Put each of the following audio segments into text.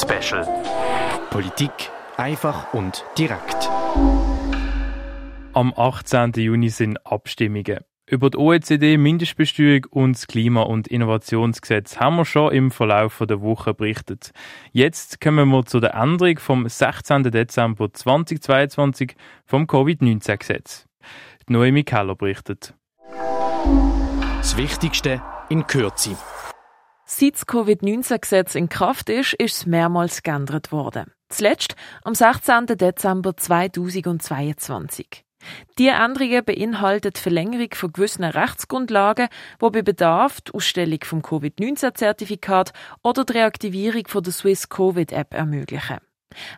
Special. Politik einfach und direkt. Am 18. Juni sind Abstimmungen. Über die OECD-Mindestbesteuerung und das Klima- und Innovationsgesetz haben wir schon im Verlauf der Woche berichtet. Jetzt kommen wir zu der Änderung vom 16. Dezember 2022 vom Covid-19-Gesetz. Noemi Keller berichtet. Das Wichtigste in Kürze. Seit das Covid-19-Gesetz in Kraft ist, ist es mehrmals geändert worden. Zuletzt am 16. Dezember 2022. Die Änderungen beinhalten die Verlängerung von gewissen Rechtsgrundlagen, die bei Bedarf die Ausstellung vom Covid-19-Zertifikat oder die Reaktivierung von der Swiss Covid-App ermöglichen.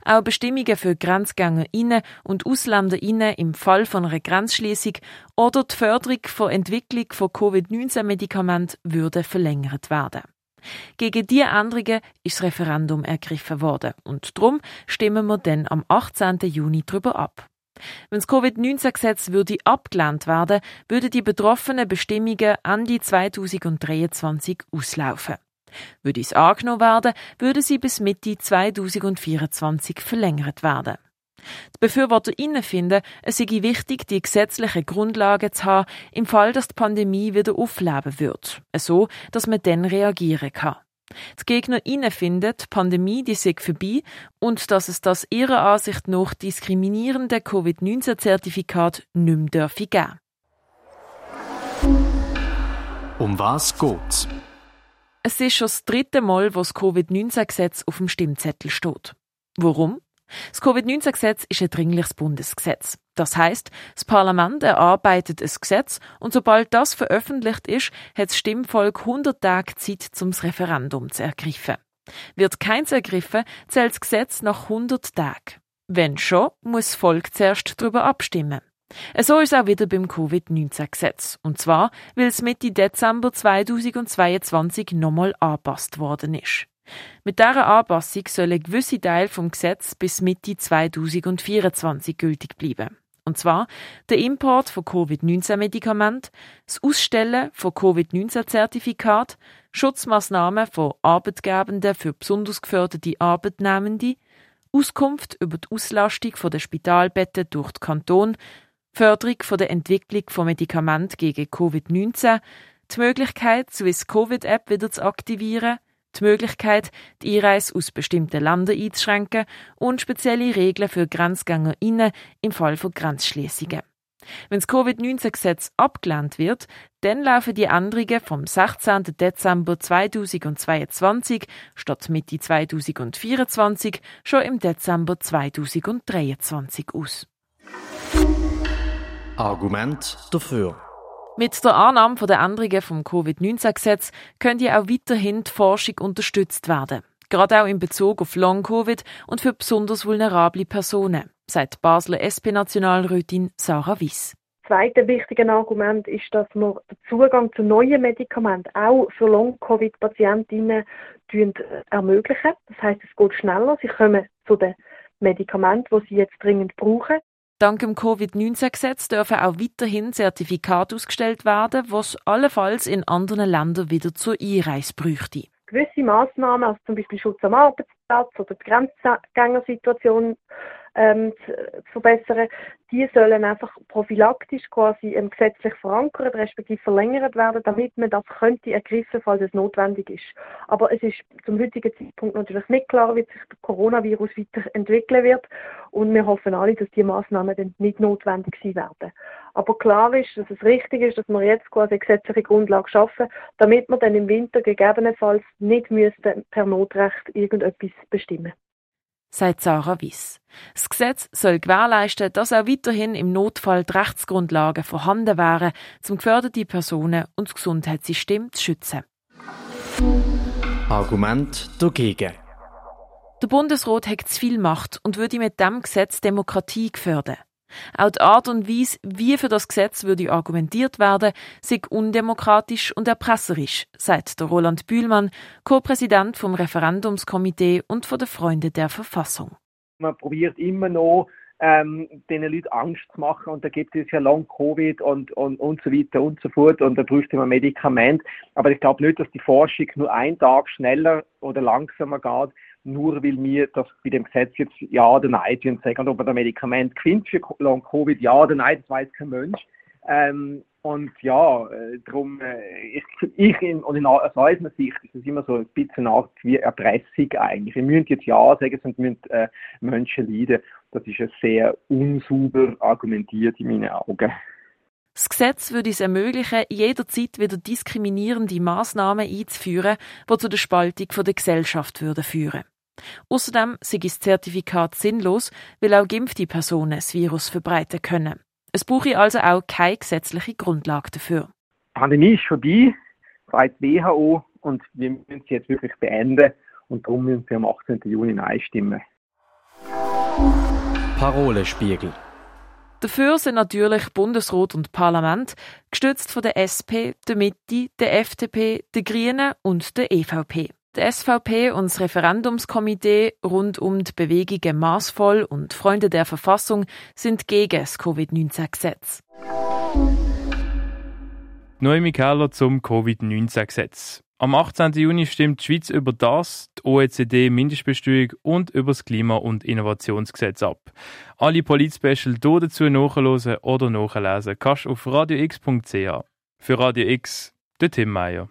Auch Bestimmungen für GrenzgängerInnen und AusländerInnen im Fall von einer Grenzschließung oder die Förderung von Entwicklung von Covid-19-Medikamenten würden verlängert werden. Gegen diese Änderungen ist das Referendum ergriffen worden und darum stimmen wir dann am 18. Juni darüber ab. Wenn das Covid-19-Gesetz würde abgelehnt werden, würden die betroffenen Bestimmungen Ende 2023 auslaufen. Würde es angenommen werden, würde sie bis Mitte 2024 verlängert werden. Die BefürworterInnen finden, es sei wichtig, die gesetzlichen Grundlagen zu haben, im Fall, dass die Pandemie wieder aufleben wird. So, dass man dann reagieren kann. Die GegnerInnen finden, die Pandemie die sei vorbei und dass es das ihrer Ansicht nach diskriminierende Covid-19-Zertifikat nicht mehr dürfe geben. Um was geht's? Es ist schon das dritte Mal, wo das Covid-19-Gesetz auf dem Stimmzettel steht. Warum? Das Covid-19-Gesetz ist ein dringliches Bundesgesetz. Das heißt, das Parlament erarbeitet ein Gesetz und sobald das veröffentlicht ist, hat das Stimmvolk 100 Tage Zeit, zum Referendum zu ergreifen. Wird keins ergriffen, zählt das Gesetz nach 100 Tagen. Wenn schon, muss das Volk zuerst darüber abstimmen. So ist auch wieder beim Covid-19-Gesetz. Und zwar, weil es Mitte Dezember 2022 nochmal angepasst worden ist. Mit dieser Anpassung sollen gewisse Teile vom Gesetz bis Mitte 2024 gültig bleiben. Und zwar der Import von Covid-19-Medikamenten, das Ausstellen von Covid-19-Zertifikat, Schutzmaßnahmen von Arbeitgebenden für besonders geförderte Arbeitnehmende, Auskunft über die Auslastung der Spitalbetten durch den Kanton, Förderung der Entwicklung von Medikamenten gegen Covid-19, die Möglichkeit, Swiss Covid-App wieder zu aktivieren, die Möglichkeit, die Einreise aus bestimmten Ländern einzuschränken und spezielle Regeln für GrenzgängerInnen im Fall von Grenzschließungen. Wenn das Covid-19-Gesetz abgelehnt wird, dann laufen die Änderungen vom 16. Dezember 2022 statt Mitte 2024 schon im Dezember 2023 aus. Argument dafür. Mit der Annahme der Änderungen vom Covid-19-Gesetz könnte auch weiterhin die Forschung unterstützt werden. Gerade auch in Bezug auf Long-Covid und für besonders vulnerable Personen, sagt Basler SP-Nationalrätin Sarah Wiss. Das zweite wichtige Argument ist, dass wir den Zugang zu neuen Medikamenten auch für Long-Covid-Patientinnen ermöglichen. Das heißt, es geht schneller. Sie kommen zu den Medikamenten, die sie jetzt dringend brauchen. Dank dem Covid-19-Gesetz dürfen auch weiterhin Zertifikate ausgestellt werden, was allenfalls in anderen Ländern wieder zur Einreise bräuchte. Gewisse Massnahmen, also zum Beispiel Schutz am Arbeitsplatz oder die Grenzgängersituation ähm, zu, zu, verbessern, die sollen einfach prophylaktisch quasi ähm, gesetzlich verankert, respektive verlängert werden, damit man das könnte ergreifen, falls es notwendig ist. Aber es ist zum heutigen Zeitpunkt natürlich nicht klar, wie sich der Coronavirus weiterentwickeln wird und wir hoffen alle, dass die Maßnahmen dann nicht notwendig sein werden. Aber klar ist, dass es richtig ist, dass wir jetzt quasi gesetzliche Grundlage schaffen, damit wir dann im Winter gegebenenfalls nicht müssten per Notrecht irgendetwas bestimmen sagt Sarah Wiss. Das Gesetz soll gewährleisten, dass auch weiterhin im Notfall die Rechtsgrundlagen vorhanden wären, um geförderte Personen und das Gesundheitssystem zu schützen. Argument dagegen. Der Bundesrat hat zu viel Macht und würde mit dem Gesetz Demokratie gefördern. Auch die Art und Weise, wie für das Gesetz würde argumentiert werden, sei undemokratisch und erpresserisch, sagt der Roland Bühlmann, Co-Präsident vom Referendumskomitee und von den Freunden der Verfassung. Man probiert immer noch, ähm, den Leuten Angst zu machen und da gibt es ja Long Covid und, und, und so weiter und so fort und da bräuchte man Medikament. Aber ich glaube nicht, dass die Forschung nur einen Tag schneller oder langsamer geht, nur weil wir das bei dem Gesetz jetzt ja oder nein sagen. Ob man das Medikament findet für Long-Covid, ja oder nein, das weiß kein Mensch. Ähm, und ja, äh, darum, äh, ich, ich in, und in, aus unserer Sicht ist das immer so ein bisschen eine Art wie Erpressung eigentlich. Wir müssen jetzt Ja sagen, sonst müssen äh, Menschen leiden. Das ist ja sehr unsauber argumentiert in meinen Augen. Das Gesetz würde es ermöglichen, jederzeit wieder diskriminierende Maßnahmen einzuführen, die zu der Spaltung der Gesellschaft führen würden. Außerdem sei das Zertifikat sinnlos, weil auch geimpfte Personen das Virus verbreiten können. Es brauche also auch keine gesetzliche Grundlage dafür. Die Pandemie ist vorbei, sagt WHO, und wir müssen sie jetzt wirklich beenden. Und darum müssen wir am 18. Juni einstimmen. Parolespiegel. Dafür sind natürlich Bundesrat und Parlament, gestützt von der SP, der Mitte, der FDP, der Grünen und der EVP. Der SVP und das Referendumskomitee rund um die Bewegungen Maßvoll und Freunde der Verfassung sind gegen das Covid-19-Gesetz. Noemi Keller zum Covid-19-Gesetz. Am 18. Juni stimmt die Schweiz über das, die OECD-Mindestbesteuerung und über das Klima- und Innovationsgesetz ab. Alle Polit-Special dazu nachhören oder nachlesen kannst du auf radiox.ch. Für Radio X, der Tim Meyer.